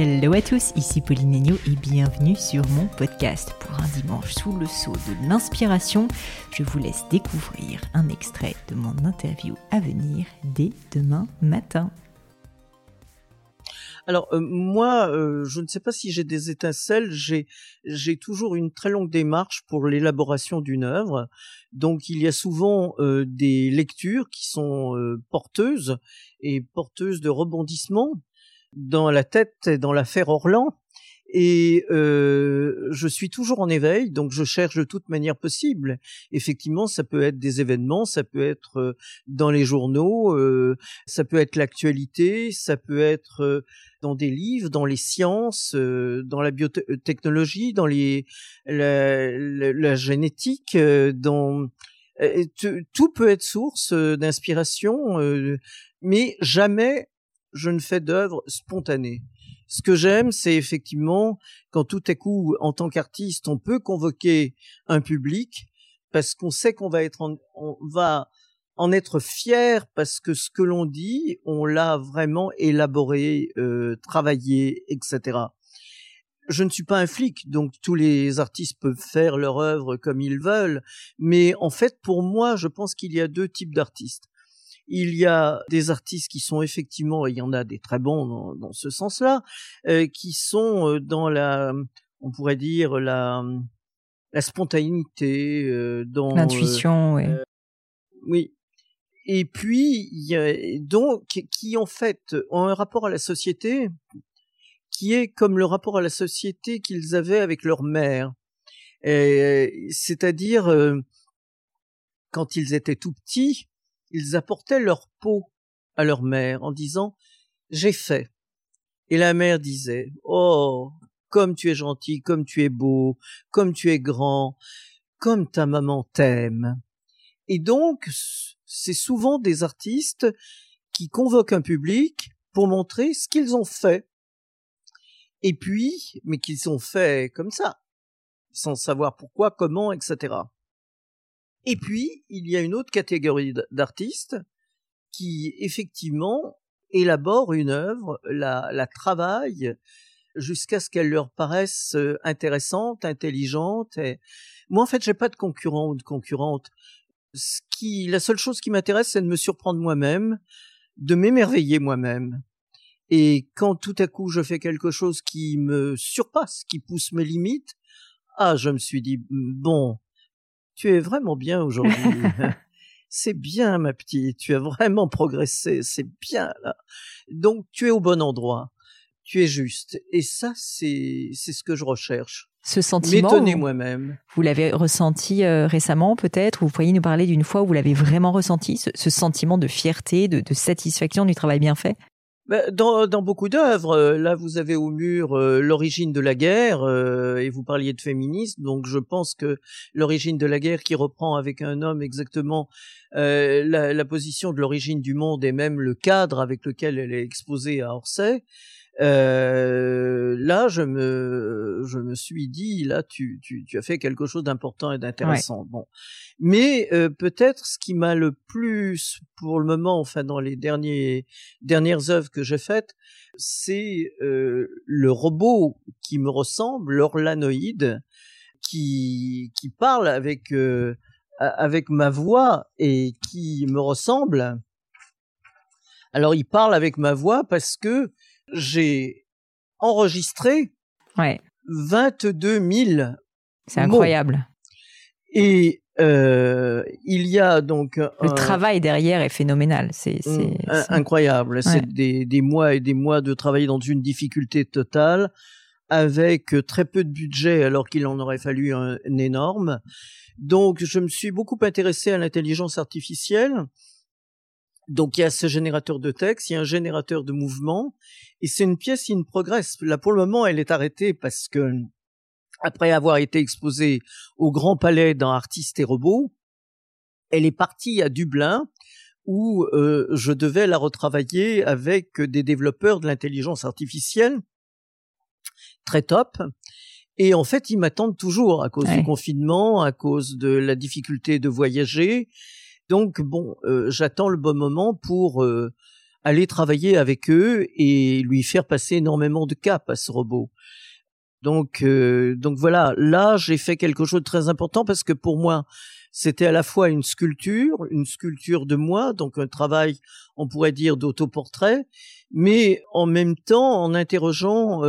Hello à tous, ici Pauline Agneau et bienvenue sur mon podcast. Pour un dimanche sous le sceau de l'inspiration, je vous laisse découvrir un extrait de mon interview à venir dès demain matin. Alors euh, moi, euh, je ne sais pas si j'ai des étincelles. J'ai toujours une très longue démarche pour l'élaboration d'une œuvre. Donc il y a souvent euh, des lectures qui sont porteuses et porteuses de rebondissements dans la tête et dans l'affaire Orlan et euh, je suis toujours en éveil, donc je cherche de toute manière possible. Effectivement, ça peut être des événements, ça peut être euh, dans les journaux, euh, ça peut être l'actualité, ça peut être dans des livres, dans les sciences, dans la biotechnologie, dans les la, la génétique, dans tout peut être source d'inspiration, mais jamais je ne fais d'œuvre spontanée. Ce que j'aime, c'est effectivement quand tout à coup, en tant qu'artiste, on peut convoquer un public parce qu'on sait qu'on va être, en, on va en être fier parce que ce que l'on dit, on l'a vraiment élaboré, euh, travaillé, etc. Je ne suis pas un flic, donc tous les artistes peuvent faire leur œuvre comme ils veulent, mais en fait, pour moi, je pense qu'il y a deux types d'artistes. Il y a des artistes qui sont effectivement, il y en a des très bons dans, ce sens-là, euh, qui sont euh, dans la, on pourrait dire la, la spontanéité, euh, dans l'intuition, oui. oui. Et puis, il y a, donc, qui en fait ont un rapport à la société qui est comme le rapport à la société qu'ils avaient avec leur mère. C'est-à-dire, quand ils étaient tout petits, ils apportaient leur peau à leur mère en disant J'ai fait. Et la mère disait Oh, comme tu es gentil, comme tu es beau, comme tu es grand, comme ta maman t'aime. Et donc, c'est souvent des artistes qui convoquent un public pour montrer ce qu'ils ont fait. Et puis, mais qu'ils ont fait comme ça, sans savoir pourquoi, comment, etc. Et puis, il y a une autre catégorie d'artistes qui, effectivement, élaborent une œuvre, la, la travaillent jusqu'à ce qu'elle leur paraisse euh, intéressante, intelligente. Moi, en fait, j'ai pas de concurrent ou de concurrente. Ce qui, la seule chose qui m'intéresse, c'est de me surprendre moi-même, de m'émerveiller moi-même. Et quand tout à coup je fais quelque chose qui me surpasse, qui pousse mes limites, ah, je me suis dit, bon, tu es vraiment bien aujourd'hui. c'est bien, ma petite, tu as vraiment progressé, c'est bien là. Donc tu es au bon endroit, tu es juste. Et ça, c'est c'est ce que je recherche. Ce sentiment. M'étonner moi-même. Vous l'avez ressenti euh, récemment, peut-être. Vous pourriez nous parler d'une fois où vous l'avez vraiment ressenti, ce, sentiment de fierté, de satisfaction du travail bien fait? Bah, dans, dans, beaucoup d'œuvres, euh, là vous avez au mur euh, l'origine de la guerre euh, et vous parliez de féminisme, donc je pense que l'origine de la guerre qui reprend avec un homme exactement la, la, position de l'origine du monde et même le cadre avec lequel elle est exposée à Orsay, euh, là, je me, je me suis dit, là, tu, tu, tu as fait quelque chose d'important et d'intéressant. Bon, mais euh, peut-être ce qui m'a le plus, pour le moment, enfin dans les derniers dernières œuvres que j'ai faites, c'est euh, le robot qui me ressemble, l'orlanoïde, qui qui parle avec avec ma voix et qui me ressemble. Alors il parle avec ma voix parce que j'ai enregistré ouais. 22 000 C'est incroyable. Et euh, il y a donc le travail derrière est phénoménal. C'est incroyable. C'est des, des mois et des mois de travailler dans une difficulté totale avec très peu de budget alors qu'il en aurait fallu un énorme. Donc, je me suis beaucoup intéressé à l'intelligence artificielle. Donc, il y a ce générateur de texte, il y a un générateur de mouvement, et c'est une pièce in progress. Là, pour le moment, elle est arrêtée parce que, après avoir été exposée au Grand Palais dans Artistes et Robots, elle est partie à Dublin, où euh, je devais la retravailler avec des développeurs de l'intelligence artificielle très top. Et en fait, ils m'attendent toujours à cause du confinement, à cause de la difficulté de voyager. Donc bon, euh, j'attends le bon moment pour euh, aller travailler avec eux et lui faire passer énormément de cap à ce robot. Donc euh, donc voilà, là j'ai fait quelque chose de très important parce que pour moi c'était à la fois une sculpture, une sculpture de moi, donc un travail, on pourrait dire d'autoportrait, mais en même temps en interrogeant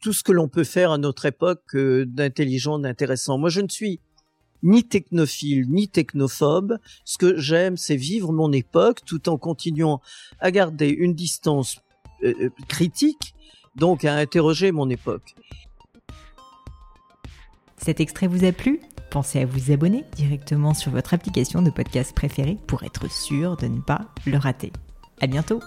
tout ce que l'on peut faire à notre époque euh, d'intelligent, d'intéressant. Moi, je ne suis ni technophile, ni technophobe. Ce que j'aime, c'est vivre mon époque tout en continuant à garder une distance euh, euh, critique, donc à interroger mon époque. Cet extrait vous a plu? Pensez à vous abonner directement sur votre application de podcast préférée pour être sûr de ne pas le rater. À bientôt